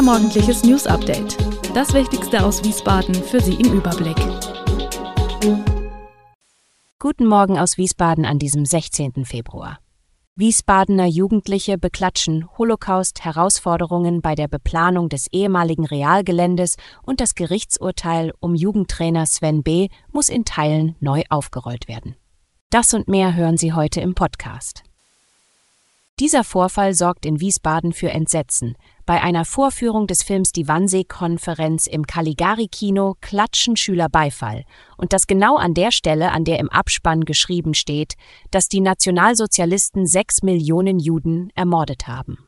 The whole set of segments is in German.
Unser morgendliches News Update. Das Wichtigste aus Wiesbaden für Sie im Überblick. Guten Morgen aus Wiesbaden an diesem 16. Februar. Wiesbadener Jugendliche beklatschen Holocaust-Herausforderungen bei der Beplanung des ehemaligen Realgeländes und das Gerichtsurteil um Jugendtrainer Sven B. muss in Teilen neu aufgerollt werden. Das und mehr hören Sie heute im Podcast. Dieser Vorfall sorgt in Wiesbaden für Entsetzen. Bei einer Vorführung des Films Die Wannsee-Konferenz im Caligari-Kino klatschen Schüler Beifall. Und das genau an der Stelle, an der im Abspann geschrieben steht, dass die Nationalsozialisten sechs Millionen Juden ermordet haben.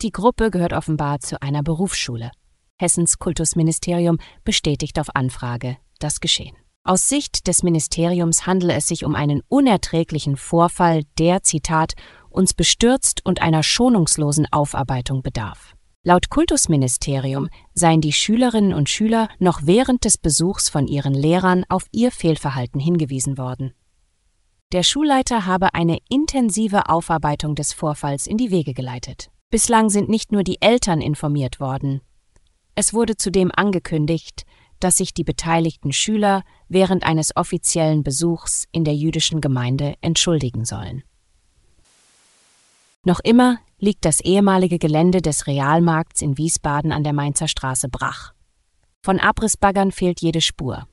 Die Gruppe gehört offenbar zu einer Berufsschule. Hessens Kultusministerium bestätigt auf Anfrage das Geschehen. Aus Sicht des Ministeriums handele es sich um einen unerträglichen Vorfall, der, Zitat, uns bestürzt und einer schonungslosen Aufarbeitung bedarf. Laut Kultusministerium seien die Schülerinnen und Schüler noch während des Besuchs von ihren Lehrern auf ihr Fehlverhalten hingewiesen worden. Der Schulleiter habe eine intensive Aufarbeitung des Vorfalls in die Wege geleitet. Bislang sind nicht nur die Eltern informiert worden. Es wurde zudem angekündigt, dass sich die beteiligten Schüler während eines offiziellen Besuchs in der jüdischen Gemeinde entschuldigen sollen. Noch immer liegt das ehemalige Gelände des Realmarkts in Wiesbaden an der Mainzer Straße brach. Von Abrissbaggern fehlt jede Spur.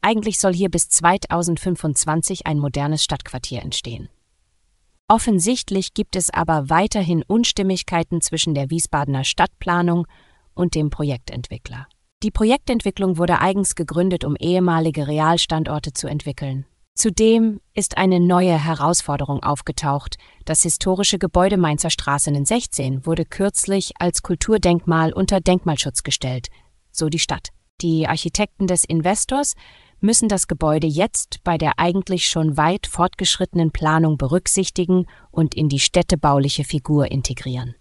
Eigentlich soll hier bis 2025 ein modernes Stadtquartier entstehen. Offensichtlich gibt es aber weiterhin Unstimmigkeiten zwischen der Wiesbadener Stadtplanung und dem Projektentwickler. Die Projektentwicklung wurde eigens gegründet, um ehemalige Realstandorte zu entwickeln. Zudem ist eine neue Herausforderung aufgetaucht. Das historische Gebäude Mainzer Straße 16 wurde kürzlich als Kulturdenkmal unter Denkmalschutz gestellt, so die Stadt. Die Architekten des Investors müssen das Gebäude jetzt bei der eigentlich schon weit fortgeschrittenen Planung berücksichtigen und in die städtebauliche Figur integrieren.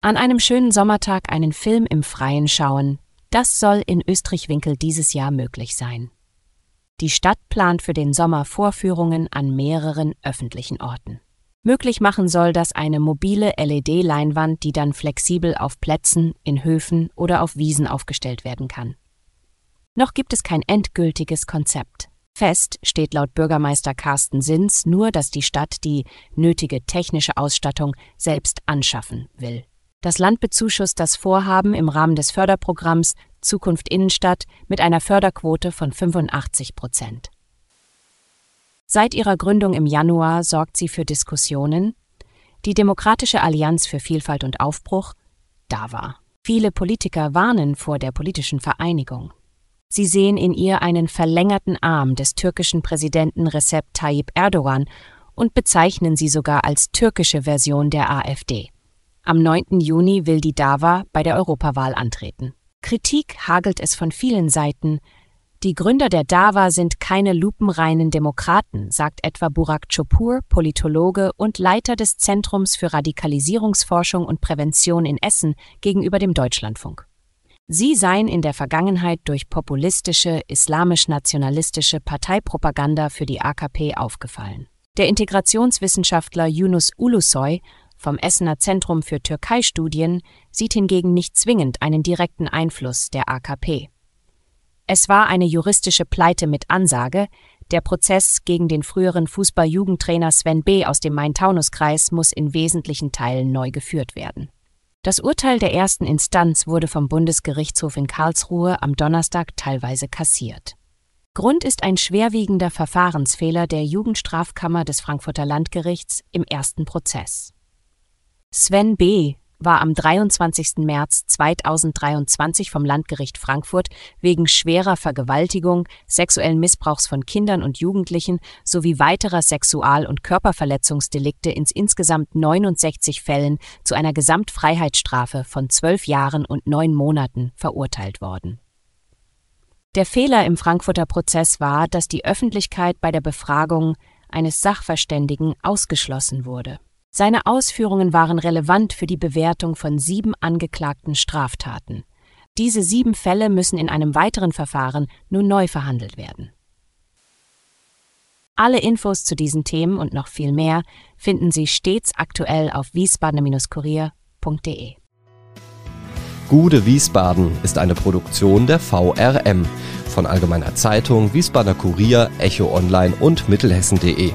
An einem schönen Sommertag einen Film im Freien schauen, das soll in Österreich-Winkel dieses Jahr möglich sein. Die Stadt plant für den Sommer Vorführungen an mehreren öffentlichen Orten. Möglich machen soll das eine mobile LED-Leinwand, die dann flexibel auf Plätzen, in Höfen oder auf Wiesen aufgestellt werden kann. Noch gibt es kein endgültiges Konzept. Fest steht laut Bürgermeister Carsten Sins nur, dass die Stadt die nötige technische Ausstattung selbst anschaffen will. Das Land bezuschusst das Vorhaben im Rahmen des Förderprogramms Zukunft Innenstadt mit einer Förderquote von 85 Prozent. Seit ihrer Gründung im Januar sorgt sie für Diskussionen. Die Demokratische Allianz für Vielfalt und Aufbruch, DAWA. Viele Politiker warnen vor der politischen Vereinigung. Sie sehen in ihr einen verlängerten Arm des türkischen Präsidenten Recep Tayyip Erdogan und bezeichnen sie sogar als türkische Version der AfD. Am 9. Juni will die DAWA bei der Europawahl antreten. Kritik hagelt es von vielen Seiten. Die Gründer der DAWA sind keine lupenreinen Demokraten, sagt etwa Burak Chopur, Politologe und Leiter des Zentrums für Radikalisierungsforschung und Prävention in Essen gegenüber dem Deutschlandfunk. Sie seien in der Vergangenheit durch populistische, islamisch-nationalistische Parteipropaganda für die AKP aufgefallen. Der Integrationswissenschaftler Yunus Ulusoy vom Essener Zentrum für Türkei-Studien sieht hingegen nicht zwingend einen direkten Einfluss der AKP. Es war eine juristische Pleite mit Ansage, der Prozess gegen den früheren Fußball-Jugendtrainer Sven B. aus dem Main-Taunus-Kreis muss in wesentlichen Teilen neu geführt werden. Das Urteil der ersten Instanz wurde vom Bundesgerichtshof in Karlsruhe am Donnerstag teilweise kassiert. Grund ist ein schwerwiegender Verfahrensfehler der Jugendstrafkammer des Frankfurter Landgerichts im ersten Prozess. Sven B. war am 23. März 2023 vom Landgericht Frankfurt wegen schwerer Vergewaltigung, sexuellen Missbrauchs von Kindern und Jugendlichen sowie weiterer Sexual- und Körperverletzungsdelikte ins insgesamt 69 Fällen zu einer Gesamtfreiheitsstrafe von zwölf Jahren und neun Monaten verurteilt worden. Der Fehler im Frankfurter Prozess war, dass die Öffentlichkeit bei der Befragung eines Sachverständigen ausgeschlossen wurde. Seine Ausführungen waren relevant für die Bewertung von sieben angeklagten Straftaten. Diese sieben Fälle müssen in einem weiteren Verfahren nun neu verhandelt werden. Alle Infos zu diesen Themen und noch viel mehr finden Sie stets aktuell auf wiesbadener-kurier.de. Gude Wiesbaden ist eine Produktion der VRM von Allgemeiner Zeitung, Wiesbadener Kurier, Echo Online und Mittelhessen.de.